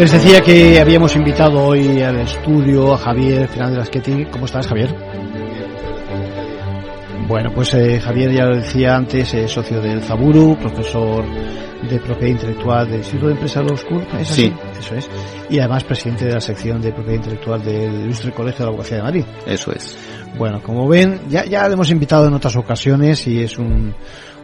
Les decía que habíamos invitado hoy al estudio a Javier Fernández Lasqueti. ¿Cómo estás, Javier? Bueno, pues eh, Javier ya lo decía antes, es socio del Zaburu, profesor de propiedad intelectual del Instituto de Empresa Law School. ¿es así? Sí. Eso es. Y además presidente de la sección de propiedad intelectual del Ilustre Colegio de la Abogacía de Madrid. Eso es. Bueno, como ven, ya, ya le hemos invitado en otras ocasiones y es un,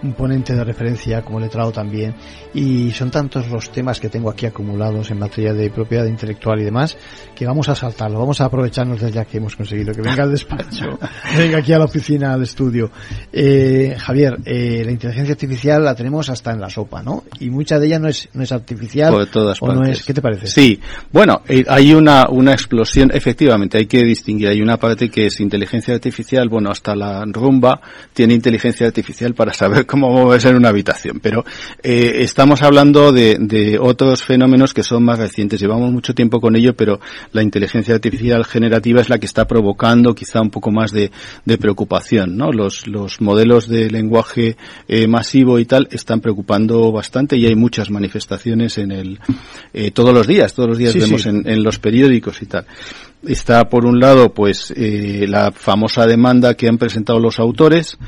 un ponente de referencia como letrado también. Y son tantos los temas que tengo aquí acumulados en materia de propiedad intelectual y demás que vamos a saltarlo. Vamos a aprovecharnos de ya que hemos conseguido que venga al despacho, venga aquí a la oficina, al estudio. Eh, Javier, eh, la inteligencia artificial la tenemos hasta en la sopa, ¿no? Y mucha de ella no es, no es artificial. Por todas o no es, ¿Qué te parece? Sí. Bueno, eh, hay una, una explosión, efectivamente, hay que distinguir. Hay una parte que es inteligencia artificial, bueno, hasta la rumba tiene inteligencia artificial para saber cómo moverse en una habitación. Pero eh, estamos hablando de, de otros fenómenos que son más recientes. Llevamos mucho tiempo con ello, pero la inteligencia artificial generativa es la que está provocando quizá un poco más de, de preocupación, ¿no? Los, los modelos de lenguaje eh, masivo y tal están preocupando bastante y hay muchas manifestaciones en el, eh, todos los días, todos los días Sí, vemos sí. En, en los periódicos y tal. Está por un lado, pues, eh, la famosa demanda que han presentado los autores,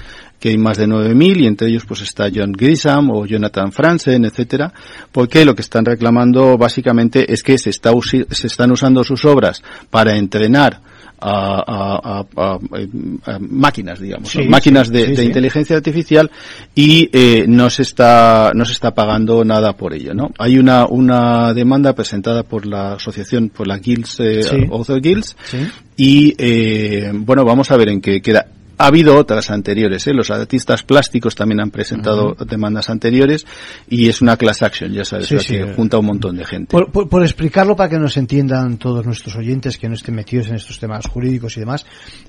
que hay más de 9.000 y entre ellos pues está John Grisham o Jonathan Franzen, etcétera, porque lo que están reclamando básicamente es que se, está se están usando sus obras para entrenar a, a- a- a- a máquinas, digamos, Sí, ¿no? máquinas sí, de, sí, de inteligencia artificial y eh, no se está no se está pagando nada por ello, ¿no? Hay una una demanda presentada por la asociación por la Guilds eh. Author Guilds y eh, bueno vamos a ver en qué queda. Ha habido otras anteriores, ¿eh? los artistas plásticos también han presentado demandas anteriores y es una class action, ya sabes, Sí, la sí. que junta a un montón de gente. Por, por- por explicarlo para que nos entiendan todos nuestros oyentes que no estén metidos en estos temas jurídicos y demás,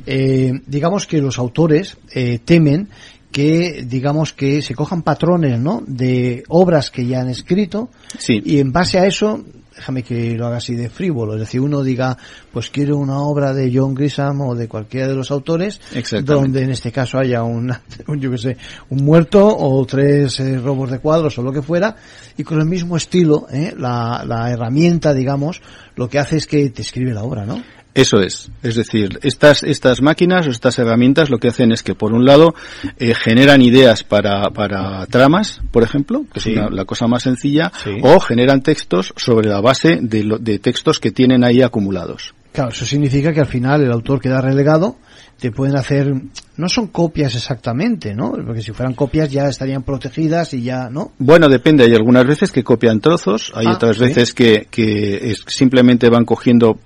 eh, digamos que los autores eh, temen que digamos que se cojan patrones no de obras que ya han escrito Sí. y en base a eso déjame que lo haga así de frívolo es decir uno diga pues quiero una obra de John Grisham o de cualquiera de los autores donde en este caso haya un, un, yo que sé un muerto o tres eh, robos de cuadros o lo que fuera y con el mismo estilo ¿eh? la, la herramienta digamos lo que hace es que te escribe la obra ¿no? Eso es. Es decir, estas, estas máquinas o estas herramientas lo que hacen es que, por un lado, eh, generan ideas para, para tramas, por ejemplo, que Sí. es una- la cosa más sencilla, Sí. o generan textos sobre la base de, lo- de textos que tienen ahí acumulados. Claro, eso significa que al final el autor queda relegado, te pueden hacer, no son copias exactamente, ¿no? Porque si fueran copias ya estarían protegidas y ya, ¿no? Bueno, depende. Hay algunas veces que copian trozos, hay Ah, otras sí. veces que, que es- simplemente van cogiendo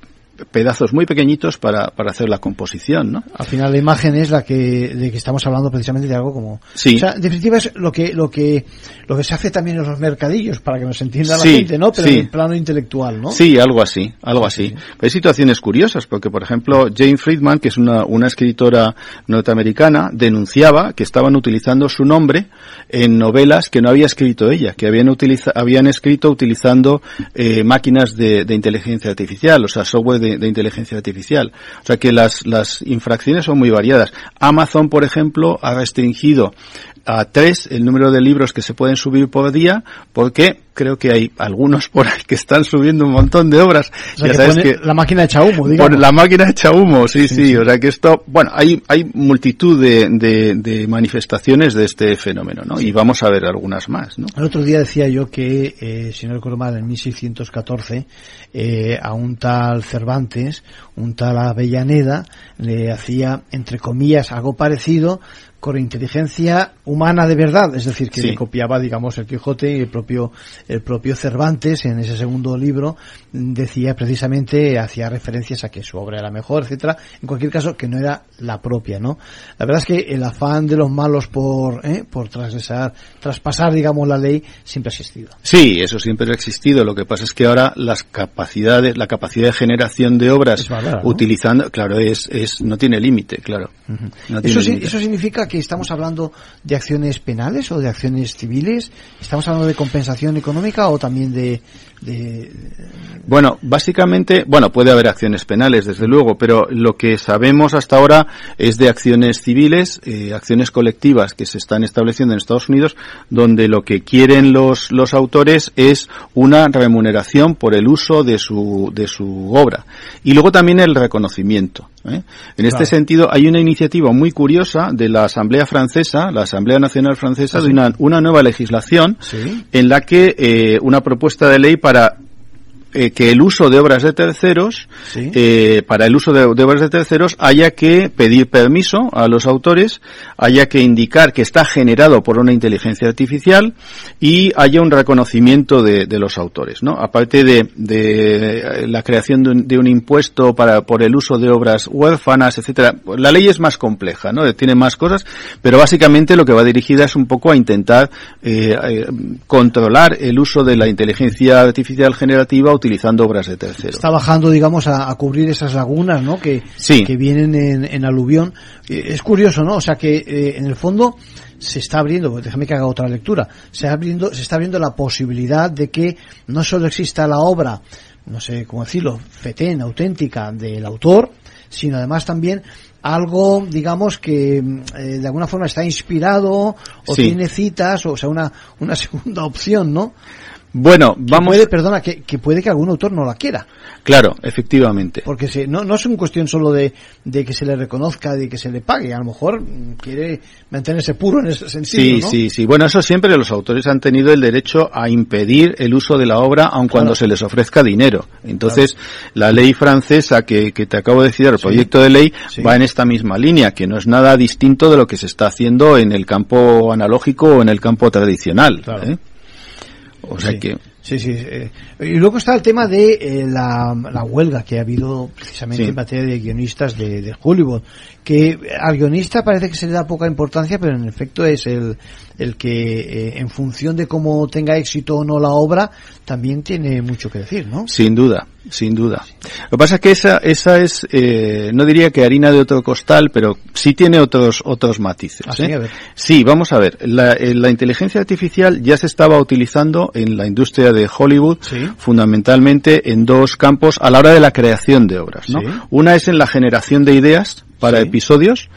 pedazos muy pequeñitos para, para hacer la composición, ¿no? Al final la imagen es la que, de que estamos hablando precisamente de algo como, Sí. o sea, en definitiva es lo que, lo que, lo que se hace también en los mercadillos para que nos entienda la gente, ¿no? Pero sí. en el plano intelectual, ¿no? Sí, algo así, algo así. Pero hay situaciones curiosas, porque por ejemplo, Jane Friedman, que es una, una escritora norteamericana, denunciaba que estaban utilizando su nombre en novelas que no había escrito ella, que habían, utiliza, habían escrito utilizando eh, máquinas de, de inteligencia artificial, o sea, software de, de inteligencia artificial. O sea que las, las infracciones son muy variadas. Amazon, por ejemplo, ha restringido a tres el número de libros que se pueden subir por día, porque creo que hay algunos por ahí que están subiendo un montón de obras. O sea, ya que sabes pone que la máquina echa humo, digamos. por la máquina echa humo, sí, sí, sí. O sea que esto, bueno, hay, hay multitud de, de, de manifestaciones de este fenómeno, ¿no? Y vamos a ver algunas más, ¿no? El otro día decía yo que, eh, si no recuerdo mal, en 1614, eh, a un tal Cervantes, un tal Avellaneda, le hacía, entre comillas, algo parecido con inteligencia humana de verdad, es decir, que le copiaba, digamos, el Quijote y el propio, el propio Cervantes en ese segundo libro decía precisamente, hacía referencias a que su obra era mejor, etcétera. En cualquier caso, que no era la propia, ¿no? La verdad es que el afán de los malos por, ¿eh? por traspasar, digamos, la ley siempre ha existido. Sí, eso siempre ha existido. Lo que pasa es que ahora las capacidades, la capacidad de generación de obras utilizando, claro, es, es, no tiene límite, claro. eso, eso significa que estamos hablando de acciones penales o de acciones civiles. Estamos hablando de compensación económica o también de, de bueno, básicamente, bueno, puede haber acciones penales, desde luego, pero lo que sabemos hasta ahora es de acciones civiles, eh, acciones colectivas que se están estableciendo en Estados Unidos, donde lo que quieren los, los autores es una remuneración por el uso de su, de su obra. Y luego también el reconocimiento. ¿eh? En este sentido, hay una iniciativa muy curiosa de la Asamblea Francesa, la Asamblea Nacional Francesa, de una, una nueva legislación en la que eh, una propuesta de ley para eh, que el uso de obras de terceros, eh, para el uso de, obras de terceros, haya que pedir permiso a los autores, haya que indicar que está generado por una inteligencia artificial y haya un reconocimiento de, los autores, ¿no? Aparte de, de la creación de un, impuesto para, por el uso de obras huérfanas, etcétera. La ley es más compleja, ¿no? Tiene más cosas, pero básicamente lo que va dirigida es un poco a intentar eh, eh controlar el uso de la inteligencia artificial generativa utilizando obras de terceros. Está bajando, digamos, a, cubrir esas lagunas, ¿no? Que, que vienen en, en, aluvión. Eh, es curioso, ¿no? O sea que eh, en el fondo se está abriendo, pues déjame que haga otra lectura, se, abriendo, se está abriendo la posibilidad de que no solo exista la obra, no sé cómo decirlo, fetén, auténtica del autor, sino además también algo, digamos, que eh, de alguna forma está inspirado o tiene citas, o sea, una, una segunda opción, ¿no? Bueno, vamos. Puede, perdona, que, que, puede que algún autor no la quiera. Claro, efectivamente. Porque no, no es una cuestión solo de, de que se le reconozca, de que se le pague. A lo mejor quiere mantenerse puro en ese sentido. Sí, sí, sí. Bueno, eso siempre los autores han tenido el derecho a impedir el uso de la obra, aun cuando se les ofrezca dinero. Entonces, la ley francesa que, que te acabo de decir, el proyecto de ley, va en esta misma línea, que no es nada distinto de lo que se está haciendo en el campo analógico o en el campo tradicional. ¿eh? O sea que Sí, sí. Eh, y luego está el tema de eh, la, la, huelga que ha habido precisamente en materia de guionistas de, de, Hollywood. Que al guionista parece que se le da poca importancia, pero en efecto es el, el que, eh, en función de cómo tenga éxito o no la obra, también tiene mucho que decir, ¿no? Sin duda, sin duda. Lo que pasa es que esa, esa es, eh, no diría que harina de otro costal, pero sí tiene otros, otros matices. ¿eh? Sí, vamos a ver. La, la, inteligencia artificial ya se estaba utilizando en la industria de Hollywood, fundamentalmente en dos campos a la hora de la creación de obras, ¿no? Una es en la generación de ideas para episodios,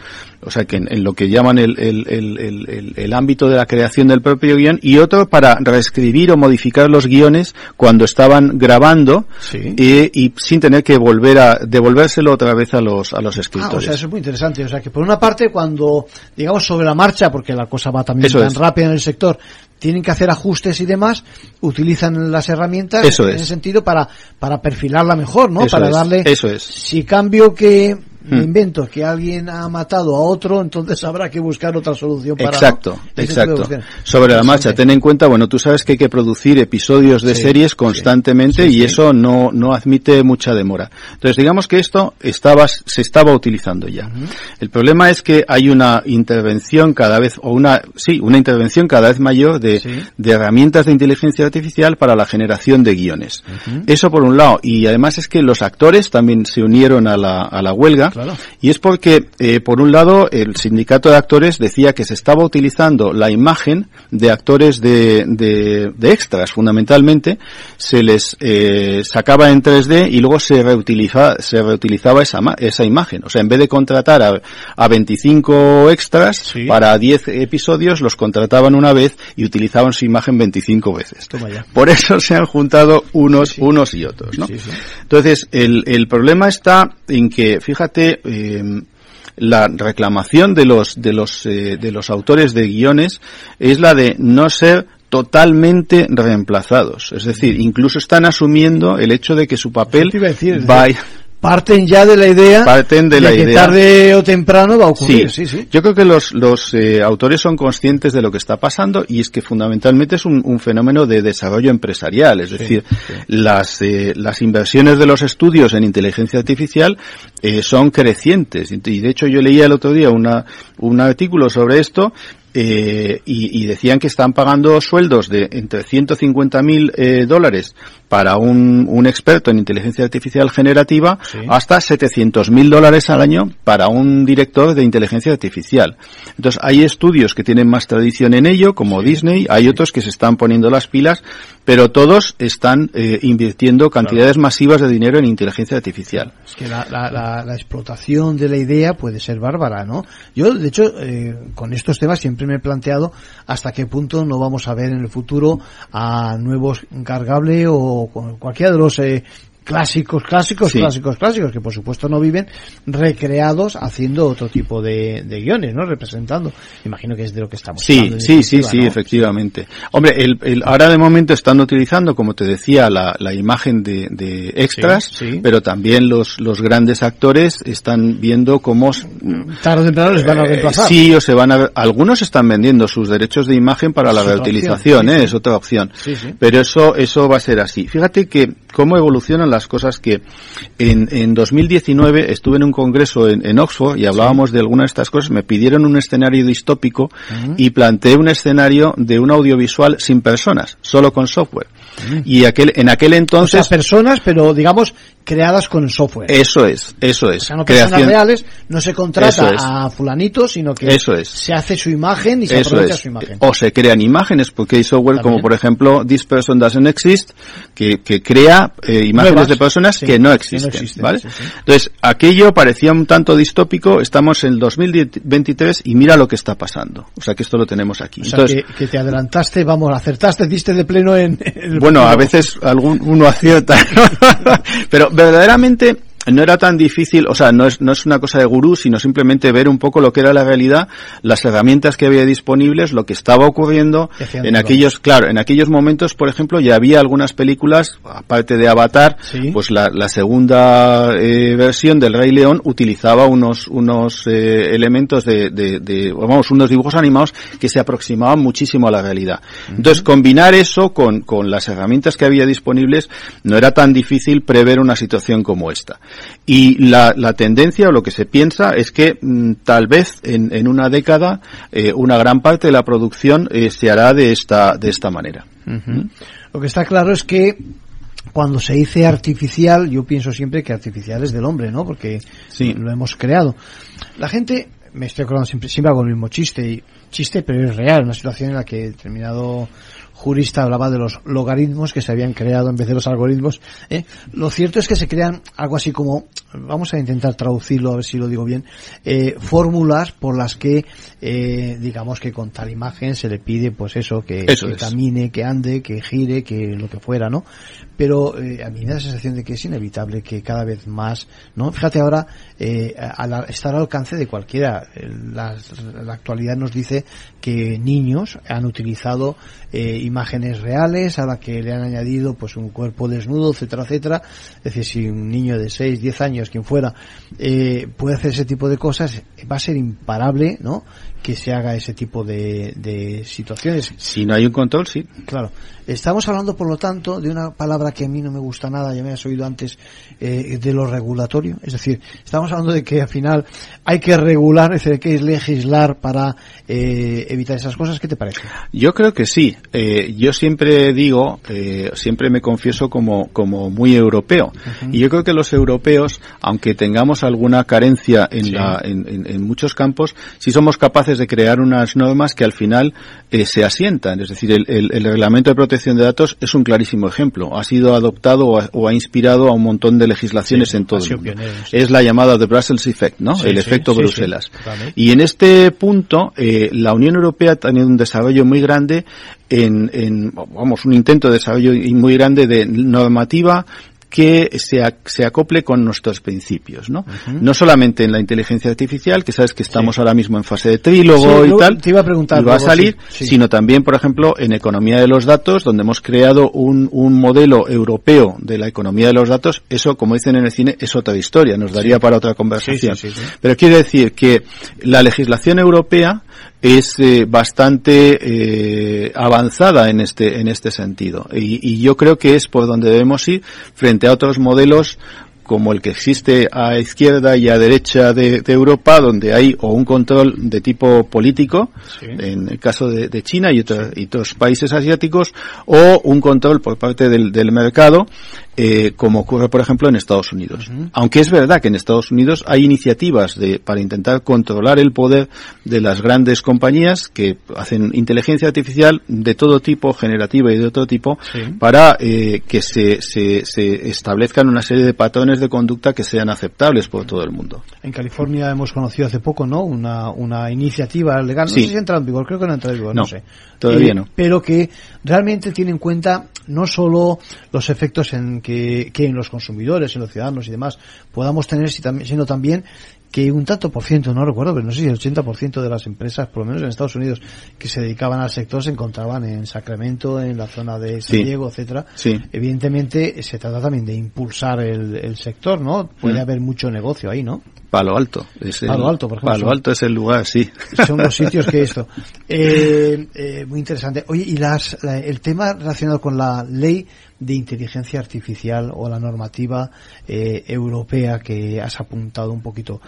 o sea que en, lo que llaman el, el, el, el, ámbito de la creación del propio guion, y otro para reescribir o modificar los guiones cuando estaban grabando y, sin tener que volver a devolvérselo otra vez a los a los escritores. Ah, o sea, eso es muy interesante. O sea que por una parte cuando digamos sobre la marcha, porque la cosa va también tan rápida en el sector, tienen que hacer ajustes y demás, utilizan las herramientas en ese sentido para para perfilarla mejor, ¿no? para darle. Eso es. Si cambio que hmm. invento que alguien ha matado a otro, entonces habrá que buscar otra solución para Exacto, exacto. Sobre la marcha, ten en cuenta, bueno, tú sabes que hay que producir episodios de series constantemente y eso no no admite mucha demora. Entonces, digamos que esto estaba se estaba utilizando ya. El problema es que hay una intervención cada vez o una sí, una intervención cada vez mayor de, de herramientas de inteligencia artificial para la generación de guiones. Eso por un lado y además es que los actores también se unieron a la a la huelga y es porque, eh, por un lado, el sindicato de actores decía que se estaba utilizando la imagen de actores de, de, extras, fundamentalmente, se les eh, sacaba en 3D y luego se reutilizaba, se reutilizaba esa, esa imagen. O sea, en vez de contratar a, a 25 extras para 10 episodios, los contrataban una vez y utilizaban su imagen 25 veces. Por eso se han juntado unos, unos y otros, ¿no? Entonces, el, el problema está en que, fíjate, eh, la reclamación de los de los eh, de los autores de guiones es la de no ser totalmente reemplazados, es decir, incluso están asumiendo el hecho de que su papel va parten ya de la idea parten de, la que idea tarde o temprano va a ocurrir. Sí, sí. Yo creo que los, los eh, autores son conscientes de lo que está pasando y es que fundamentalmente es un, un fenómeno de desarrollo empresarial. Es decir, las, eh, las inversiones de los estudios en inteligencia artificial eh, son crecientes. Y de hecho yo leía el otro día una, un artículo sobre esto eh, y, y, decían que están pagando sueldos de entre 150 mil eh, dólares para un, un, experto en inteligencia artificial generativa sí. hasta 700 mil dólares al año para un director de inteligencia artificial. Entonces hay estudios que tienen más tradición en ello, como sí. Disney, hay otros que se están poniendo las pilas, pero todos están eh, invirtiendo cantidades claro. masivas de dinero en inteligencia artificial. Es que la, la, la, la, explotación de la idea puede ser bárbara, ¿no? Yo, de hecho, eh, con estos temas siempre me he planteado hasta qué punto no vamos a ver en el futuro a nuevos cargable o cualquiera de los eh, clásicos, clásicos, sí. clásicos, clásicos, que por supuesto no viven, recreados haciendo otro tipo de, de, guiones, ¿no? Representando. Imagino que es de lo que estamos sí, hablando. Sí, sí, sí, ¿no? efectivamente. Hombre, el, el, ahora de momento están utilizando, como te decía, la, la imagen de, de extras, sí, sí. pero también los, los grandes actores están viendo cómo... Tarde o temprano les van a reemplazar. Eh, sí, o se van a... Algunos están vendiendo sus derechos de imagen para la reutilización, ¿eh? Es otra opción. Pero eso, eso va a ser así. Fíjate que cómo evolucionan las cosas que en, en 2019 estuve en un congreso en, en Oxford y hablábamos sí. de algunas de estas cosas, me pidieron un escenario distópico uh -huh. y planteé un escenario de un audiovisual sin personas, solo con software. Y aquel, en aquel entonces... O sea, personas, pero digamos creadas con software. Eso es, eso es. O sea, no personas Creación... reales, no se contrata es. a fulanito, sino que eso es. se hace su imagen y se eso aprovecha es. su imagen. O se crean imágenes, porque hay software También. como por ejemplo This Person Doesn't Exist, que, que crea eh, imágenes Nuevas. de personas sí, que no existen, que no existen ¿vale? Sí, sí. Entonces, aquello parecía un tanto distópico, estamos en el 2023 y mira lo que está pasando. O sea, que esto lo tenemos aquí. O sea, Entonces, que, que, te adelantaste, vamos, acertaste, diste de pleno en... en bueno, a veces algún uno acierta, pero verdaderamente no era tan difícil, o sea, no es, no es una cosa de gurú, sino simplemente ver un poco lo que era la realidad, las herramientas que había disponibles, lo que estaba ocurriendo en aquellos, claro, en aquellos momentos, por ejemplo, ya había algunas películas, aparte de Avatar, ¿Sí? pues la, la segunda eh, versión del Rey León utilizaba unos, unos eh, elementos de, de, de, vamos, unos dibujos animados que se aproximaban muchísimo a la realidad. Uh -huh. Entonces, combinar eso con, con las herramientas que había disponibles no era tan difícil prever una situación como esta. Y la, la, tendencia o lo que se piensa es que mmm, tal vez en, en, una década eh, una gran parte de la producción eh, se hará de esta, de esta manera. Uh -huh. ¿Mm? Lo que está claro es que cuando se dice artificial, yo pienso siempre que artificial es del hombre, ¿no? Porque sí. lo hemos creado. La gente, me estoy acordando siempre, siempre hago el mismo chiste, y chiste, pero es real, una situación en la que determinado jurista hablaba de los logaritmos que se habían creado en vez de los algoritmos. ¿eh? Lo cierto es que se crean algo así como, vamos a intentar traducirlo a ver si lo digo bien, eh, fórmulas por las que, eh, digamos que con tal imagen se le pide pues eso, que, eso que camine, que ande, que gire, que lo que fuera, ¿no? Pero eh, a mí me da la sensación de que es inevitable que cada vez más, ¿no? Fíjate ahora, eh, al estar al alcance de cualquiera, la, la actualidad nos dice que niños han utilizado eh, imágenes reales a la que le han añadido pues un cuerpo desnudo, etcétera, etcétera. Es decir, si un niño de 6, 10 años, quien fuera, eh, puede hacer ese tipo de cosas, va a ser imparable, ¿no? Que se haga ese tipo de, de situaciones. Si no hay un control, sí. Claro. Estamos hablando, por lo tanto, de una palabra que a mí no me gusta nada, ya me has oído antes, eh, de lo regulatorio. Es decir, estamos hablando de que al final hay que regular, es decir, hay que legislar para eh, evitar esas cosas. ¿Qué te parece? Yo creo que sí. Eh, yo siempre digo, eh, siempre me confieso como, como muy europeo. Uh -huh. Y yo creo que los europeos, aunque tengamos alguna carencia en, sí. la, en, en, en, muchos campos, sí somos capaces de crear unas normas que al final eh, se asientan. Es decir, el, el, el reglamento de protección de datos es un clarísimo ejemplo. Ha sido adoptado o ha, o ha inspirado a un montón de legislaciones sí, en todo el mundo. Es la llamada The Brussels Effect, ¿no? Sí, el efecto Bruselas. Y en este punto, eh, la Unión Europea ha tenido un desarrollo muy grande en, en, vamos, un intento de desarrollo muy grande de normativa que se, se acople con nuestros principios, ¿no? No solamente en la inteligencia artificial, que sabes que estamos ahora mismo en fase de trílogo y tal, te iba a preguntar y va a salir, sino también, por ejemplo, en economía de los datos, donde hemos creado un, un modelo europeo de la economía de los datos, eso, como dicen en el cine, es otra historia, nos daría para otra conversación. Pero quiere decir que la legislación europea es eh, bastante eh, avanzada en este en este sentido y, y, yo creo que es por donde debemos ir frente a otros modelos como el que existe a izquierda y a derecha de, de Europa, donde hay o un control de tipo político, sí. en el caso de, de China y, otros, y otros países asiáticos, o un control por parte del, del mercado, eh, como ocurre, por ejemplo, en Estados Unidos. Uh -huh. Aunque es verdad que en Estados Unidos hay iniciativas de, para intentar controlar el poder de las grandes compañías que hacen inteligencia artificial de todo tipo, generativa y de otro tipo, sí. para eh, que se, se, se establezcan una serie de patrones de conducta que sean aceptables por todo el mundo. En California hemos conocido hace poco, ¿no? Una, una iniciativa legal, no sí. sé si ha entrado en vigor, creo que no ha entrado en vigor, no, no sé. Todavía eh, no. Pero que realmente tiene en cuenta no solo los efectos en que, que en los consumidores, en los ciudadanos y demás podamos tener, sino también que un tanto por ciento, no recuerdo, pero no sé si el 80% de las empresas, por lo menos en Estados Unidos, que se dedicaban al sector se encontraban en Sacramento, en la zona de San sí. Diego, etcétera. Sí. Evidentemente se trata también de impulsar el, el sector, ¿no? Puede mm. haber mucho negocio ahí, ¿no? Palo Alto. Es el, Palo Alto, por ejemplo. Palo Alto es el lugar, sí. Son los sitios que esto. Eh, eh, muy interesante. Oye, y las, la, el tema relacionado con la ley de inteligencia artificial o la normativa eh, europea que has apuntado un poquito.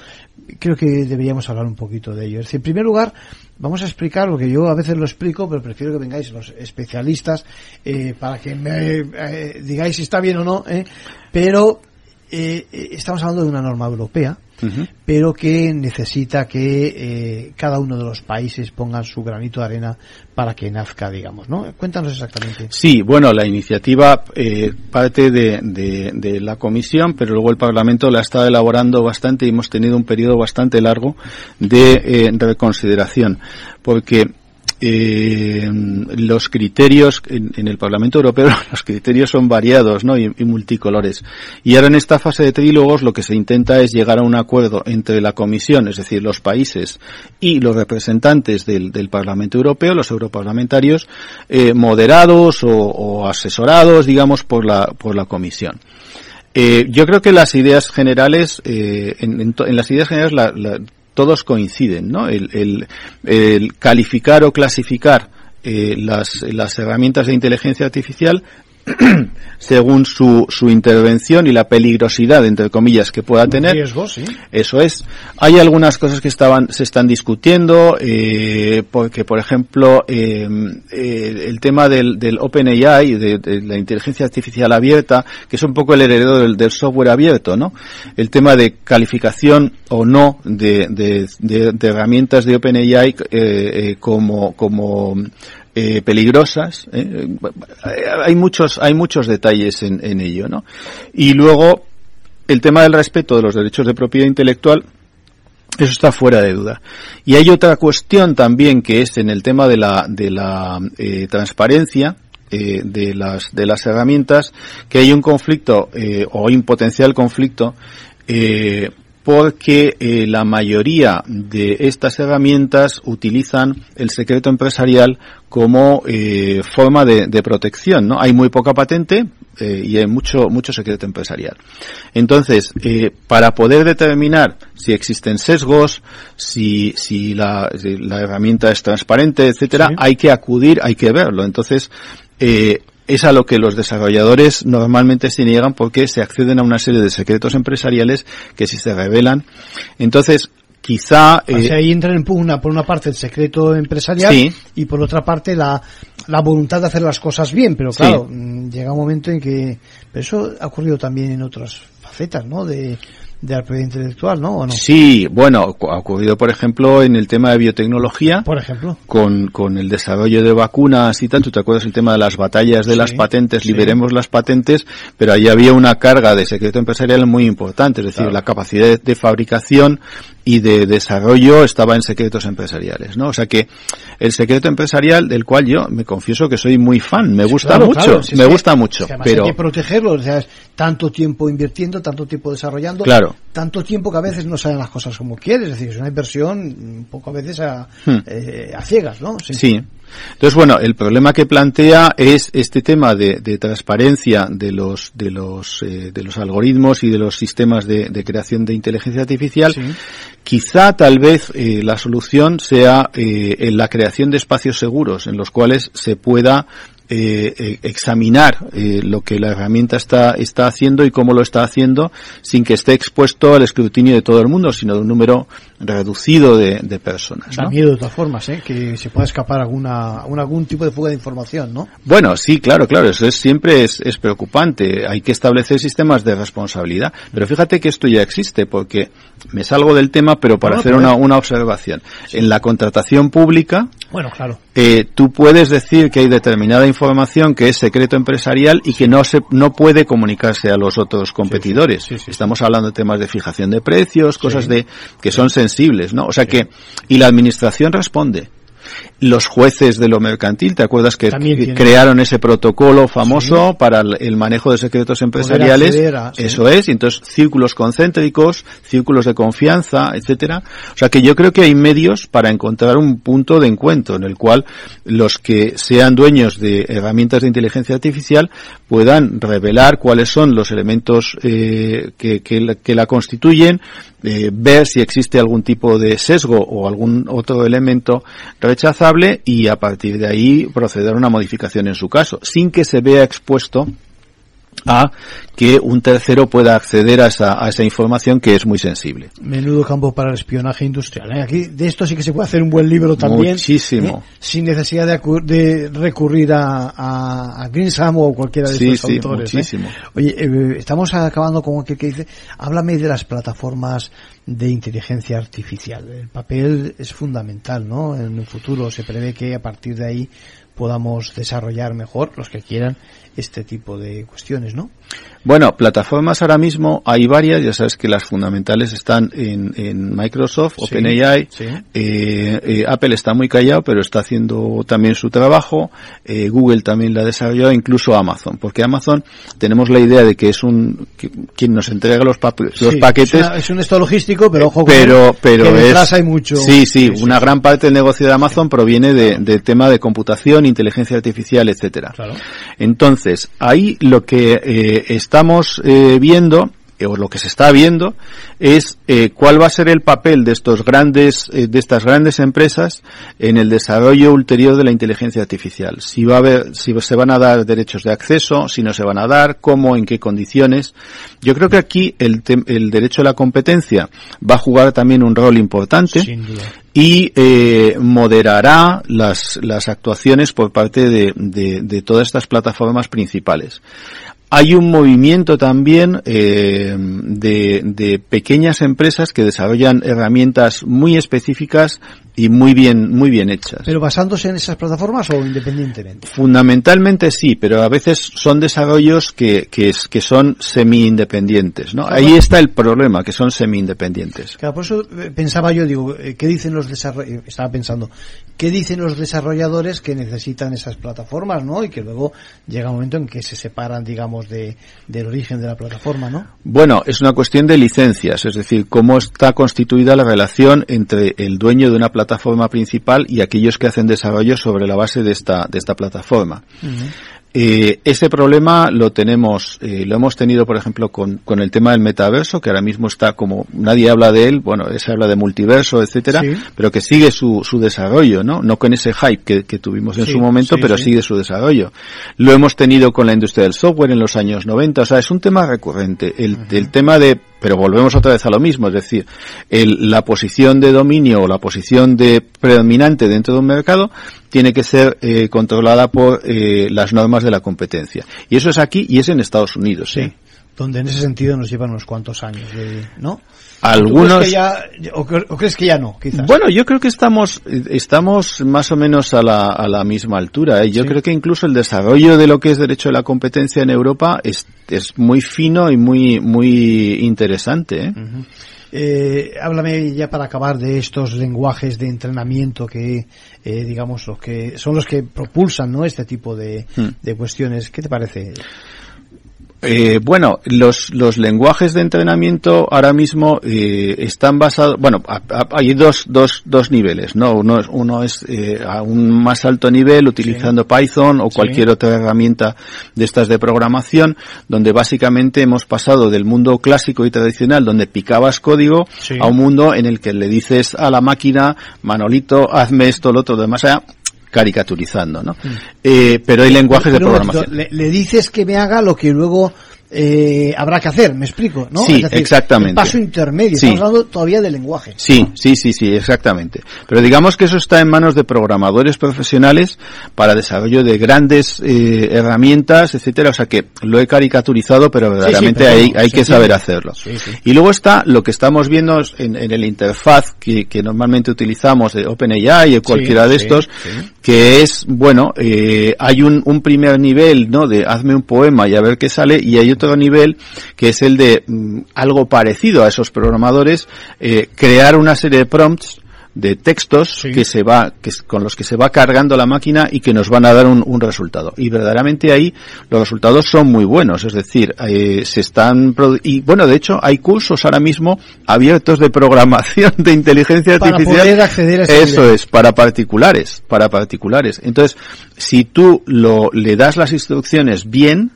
Creo que deberíamos hablar un poquito de ello. Es decir, en primer lugar, vamos a explicar lo que yo a veces lo explico, pero prefiero que vengáis los especialistas eh, para que me eh, digáis si está bien o no. ¿eh? Pero eh, estamos hablando de una norma europea Uh -huh. pero que necesita que eh, cada uno de los países pongan su granito de arena para que nazca, digamos, ¿no? Cuéntanos exactamente. Sí, bueno, la iniciativa eh, parte de, de, de, la Comisión, pero luego el Parlamento la ha estado elaborando bastante y hemos tenido un periodo bastante largo de, eh, de reconsideración, porque eh, los criterios en, en, el Parlamento Europeo los criterios son variados ¿no? y, multicolores y ahora en esta fase de trílogos lo que se intenta es llegar a un acuerdo entre la Comisión es decir los países y los representantes del, Parlamento Europeo los europarlamentarios eh, moderados o, asesorados digamos por la por la Comisión eh, yo creo que las ideas generales, eh, en, las ideas generales la, todos coinciden, ¿no? El, el, el calificar o clasificar eh, las, las herramientas de inteligencia artificial según su, su intervención y la peligrosidad, entre comillas, que pueda tener. Riesgo, sí. Eso es. Hay algunas cosas que estaban, se están discutiendo, eh, porque, por ejemplo, eh, eh, el tema del, del OpenAI, de, de, la inteligencia artificial abierta, que es un poco el heredero del, del software abierto, ¿no? El tema de calificación o no de, de, de herramientas de OpenAI eh, como, como eh, peligrosas. Eh, hay muchos, hay muchos detalles en, ello, ¿no? Y luego el tema del respeto de los derechos de propiedad intelectual. Eso está fuera de duda. Y hay otra cuestión también que es en el tema de la, de la eh, transparencia, de las de las herramientas que hay un conflicto o hay un potencial conflicto porque eh, la mayoría de estas herramientas utilizan el secreto empresarial como eh, forma de, de, protección, ¿no? Hay muy poca patente eh, y hay mucho mucho secreto empresarial. Entonces, eh, para poder determinar si existen sesgos, si si la, si la herramienta es transparente, etcétera, sí. hay que acudir, hay que verlo. Entonces, es a lo que los desarrolladores normalmente se niegan porque se acceden a una serie de secretos empresariales que si se revelan, entonces quizá eh, o sea, ahí entra en pugna por una parte el secreto empresarial sí. y por otra parte la, la voluntad de hacer las cosas bien, pero claro, sí. Mm, llega un momento en que pero eso ha ocurrido también en otras facetas, ¿no? De de la propiedad intelectual, ¿no? ¿O no? Sí, bueno, ha ocurrido, por ejemplo, en el tema de biotecnología. Por ejemplo. Con, con el desarrollo de vacunas y tal. ¿Tú te acuerdas el tema de las batallas de sí, las patentes? Sí. Liberemos las patentes, pero ahí había una carga de secreto empresarial muy importante, es decir, claro. la capacidad de, de fabricación y de desarrollo estaba en secretos empresariales, ¿no? O sea que el secreto empresarial del cual yo me confieso que soy muy fan, me gusta Claro, mucho, claro, si es me que- gusto mucho, si pero hay que protegerlo, o sea, es tanto tiempo invirtiendo, tanto tiempo desarrollando, Claro. tanto tiempo que a veces no salen las cosas como quieres, es decir, es una inversión un poco a veces a, Hmm. eh, a ciegas, ¿no? Sí. Entonces, bueno, el problema que plantea es este tema de, de transparencia de los de los eh, de los algoritmos y de los sistemas de, de creación de inteligencia artificial. Sí. Quizá, tal vez, eh, la solución sea eh, en la creación de espacios seguros en los cuales se pueda eh, eh, examinar eh, lo que la herramienta está, está haciendo y cómo lo está haciendo sin que esté expuesto al escrutinio de todo el mundo, sino de un número reducido de, de personas. Da ¿no? miedo de todas formas, ¿eh? Que se pueda escapar alguna, un- algún tipo de fuga de información, ¿no? Bueno, sí, claro, claro, eso es, siempre es, es preocupante. Hay que establecer sistemas de responsabilidad. Pero fíjate que esto ya existe, porque me salgo del tema, pero para No, hacer una, una observación. En la contratación pública, Bueno, claro. eh, tú puedes decir que hay determinada información que es secreto empresarial y que no se no puede comunicarse a los otros competidores. sí, sí. Estamos hablando de temas de fijación de precios, cosas de que son sensibles, ¿no? O sea que y la administración responde. Los jueces de lo mercantil, ¿te acuerdas que crearon ese protocolo famoso para el, manejo de secretos empresariales? sí. Eso es, y entonces círculos concéntricos, círculos de confianza, etcétera. O sea que yo creo que hay medios para encontrar un punto de encuentro en el cual los que sean dueños de herramientas de inteligencia artificial puedan revelar cuáles son los elementos eh, que, que la, que la constituyen, eh, ver si existe algún tipo de sesgo o algún otro elemento rechazable y a partir de ahí proceder a una modificación en su caso, sin que se vea expuesto a que un tercero pueda acceder a esa, a esa información que es muy sensible. Menudo campo para el espionaje industrial. ¿eh? Aquí de esto sí que se puede hacer un buen libro también. Muchísimo. ¿eh? Sin necesidad de, recurrir a, a, a Greensham o cualquiera de Sí, estos sí, autores. ¿eh? muchísimo. Oye, estamos acabando con aquel que dice, háblame de las plataformas de inteligencia artificial. El papel es fundamental, ¿no? En el futuro se prevé que a partir de ahí podamos desarrollar mejor, los que quieran, este tipo de cuestiones, ¿no? Bueno, plataformas ahora mismo hay varias, ya sabes que las fundamentales están en, en Microsoft, Sí, OpenAI, sí. eh, eh, Apple está muy callado, pero está haciendo también su trabajo, eh, Google también la ha desarrollado, incluso Amazon, porque Amazon tenemos la idea de que es un que- quien nos entrega los, pa- los Sí, paquetes, Es, una- es un esto logístico, pero ojo pero pero que detrás es hay mucho. sí, sí una gran parte del negocio de Amazon proviene de, de tema de computación inteligencia artificial etcétera Claro. entonces ahí lo que eh, estamos eh, viendo o lo que se está viendo es eh, cuál va a ser el papel de estos grandes eh, de estas grandes empresas en el desarrollo ulterior de la inteligencia artificial si va a haber si se van a dar derechos de acceso si no se van a dar cómo en qué condiciones yo creo que aquí el, tem- el derecho a la competencia va a jugar también un rol importante Sin duda. y eh, moderará las, las actuaciones por parte de, de- de todas estas plataformas principales. Hay un movimiento también eh, de, de pequeñas empresas que desarrollan herramientas muy específicas y muy bien muy bien hechas. Pero basándose en esas plataformas o independientemente. Fundamentalmente sí, pero a veces son desarrollos que, que, es- que son semi-independientes, ¿no? Ahí está el problema, que son semi-independientes. Claro, por eso eh, pensaba yo, digo, eh, ¿qué dicen los desarrolladores? Estaba pensando, ¿qué dicen los desarrolladores que necesitan esas plataformas, no? Y que luego llega un momento en que se separan, digamos, de, del origen de la plataforma, ¿no? Bueno, es una cuestión de licencias, es decir, cómo está constituida la relación entre el dueño de una plataforma principal y aquellos que hacen desarrollo sobre la base de esta, de esta plataforma. Eh, ese problema lo tenemos, eh, lo hemos tenido, por ejemplo, con, con el tema del metaverso, que ahora mismo está como nadie habla de él, bueno, se habla de multiverso, etcétera, Sí. pero que sigue su, su desarrollo, ¿no? No con ese hype que, que tuvimos en Sí, su momento, sí, pero sigue su desarrollo. Lo hemos tenido con la industria del software en los años 90, o sea, es un tema recurrente. El, el tema de, pero volvemos otra vez a lo mismo, es decir, el- la posición de dominio o la posición de predominante dentro de un mercado tiene que ser eh, controlada por eh, las normas de la competencia. Y eso es aquí y es en Estados Unidos. ¿eh? Donde en ese sentido nos llevan unos cuantos años, de, ¿no? Algunos. ¿Tú crees que ya, o, cre- o crees que ya no, quizás? Bueno, yo creo que estamos estamos más o menos a la, a la misma altura. ¿eh? Yo Sí. creo que incluso el desarrollo de lo que es derecho de la competencia en Europa es, es muy fino y muy muy interesante. ¿eh? Eh, háblame ya para acabar de estos lenguajes de entrenamiento que, eh, digamos, los que son los que propulsan, ¿no? Este tipo de, Hmm. de cuestiones. ¿Qué te parece? Eh, bueno, los, los lenguajes de entrenamiento ahora mismo eh, están basados, bueno, a- a- hay dos, dos, dos niveles, ¿no? Uno es, uno es eh, a un más alto nivel utilizando Python o Sí. cualquier otra herramienta de estas de programación, donde básicamente hemos pasado del mundo clásico y tradicional, donde picabas código, Sí. a un mundo en el que le dices a la máquina, Manolito, hazme esto, lo otro, demás, allá, caricaturizando, ¿no? Eh, pero hay lenguajes de Mm. Pero momentito, programación. le, le dices que me haga lo que luego eh, habrá que hacer, ¿me explico? ¿no? Sí, exactamente. El paso intermedio, Sí. estamos hablando todavía de lenguaje. Sí, sí, sí, sí, exactamente. Pero digamos que eso está en manos de programadores profesionales para desarrollo de grandes eh, herramientas, etcétera. O sea que lo he caricaturizado, pero verdaderamente pero hay, hay que saber hacerlo. Y luego está lo que estamos viendo en, en el interfaz que, que normalmente utilizamos de OpenAI o cualquiera de estos, que es, bueno, eh, hay un, un primer nivel, ¿no? De hazme un poema y a ver qué sale, y hay otro nivel que es el de mm, algo parecido a esos programadores, eh, crear una serie de prompts de textos Sí. que se va que con los que se va cargando la máquina y que nos van a dar un, un resultado y verdaderamente ahí los resultados son muy buenos es decir eh, se están y bueno de hecho hay cursos ahora mismo abiertos de programación de inteligencia Para artificial poder acceder a ese eso nivel. es para particulares para particulares entonces si tú lo le das las instrucciones bien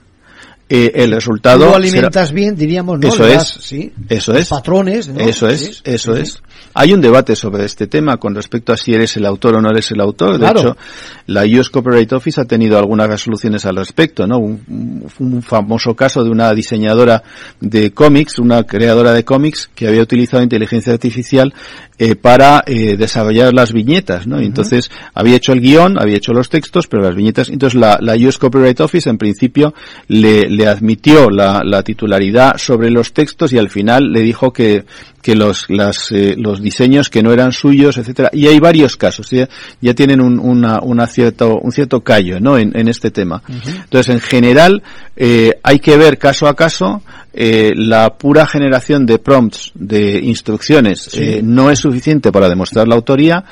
eh, el resultado lo será- alimentas bien, diríamos, ¿no? Eso es. sí, eso los es patrones, ¿no? eso es, sí, eso sí. es. Hay un debate sobre este tema con respecto a si eres el autor o no eres el autor. De hecho, la US Copyright Office ha tenido algunas resoluciones al respecto, ¿no? Un, famoso caso de una diseñadora de cómics, una creadora de cómics que había utilizado inteligencia artificial eh, para eh, desarrollar las viñetas, ¿no? Y Entonces, había hecho el guion, había hecho los textos, pero las viñetas, entonces la, la US Copyright Office en principio le, le admitió la, la titularidad sobre los textos y al final le dijo que, que los, las, eh, los diseños que no eran suyos, etcétera. Y hay varios casos, ya, ya tienen un, una, una cierto, un cierto callo, ¿no? En, en este tema. Entonces, en general, eh, hay que ver caso a caso, eh, la pura generación de prompts, de instrucciones, eh, no es suficiente para demostrar la autoría,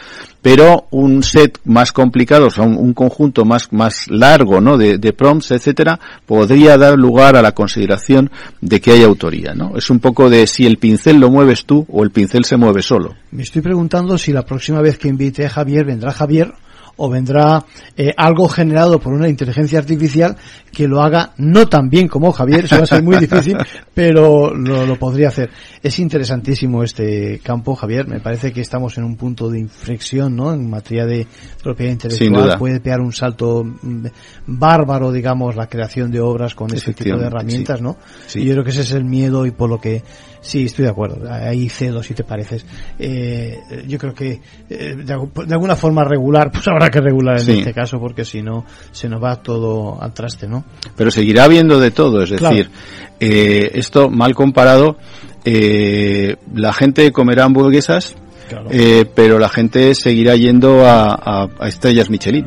pero un set más complicado, o sea, un, un conjunto más, más largo, ¿no? De, de prompts, etcétera, podría dar lugar a la consideración de que hay autoría, ¿no? Es un poco de si el pincel lo mueves tú o el pincel se mueve solo. Me estoy preguntando si la próxima vez que invite a Javier vendrá Javier o vendrá eh, algo generado por una inteligencia artificial que lo haga no tan bien como Javier, eso va a ser muy difícil, pero lo, lo podría hacer. Es interesantísimo este campo, Javier, me parece que estamos en un punto de inflexión, ¿no? En materia de propiedad intelectual, puede pegar un salto mm, bárbaro, digamos, la creación de obras con este tipo de herramientas, sí. ¿no? Sí. Y yo creo que ese es el miedo y por lo que sí estoy de acuerdo. Ahí cedo si te pareces. Eh, yo creo que eh, de, algu- de alguna forma regular, pues habrá que regular en Sí. este caso porque si no se nos va todo al traste, ¿no? Pero seguirá habiendo de todo, es Claro. decir, eh, esto mal comparado, eh, la gente comerá hamburguesas, Claro. eh, pero la gente seguirá yendo a, a- a estrellas Michelin.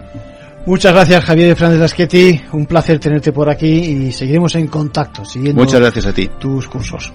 Muchas gracias Javier Fernández Lasqueti, un placer tenerte por aquí y seguiremos en contacto siguiendo Muchas gracias a ti. tus cursos.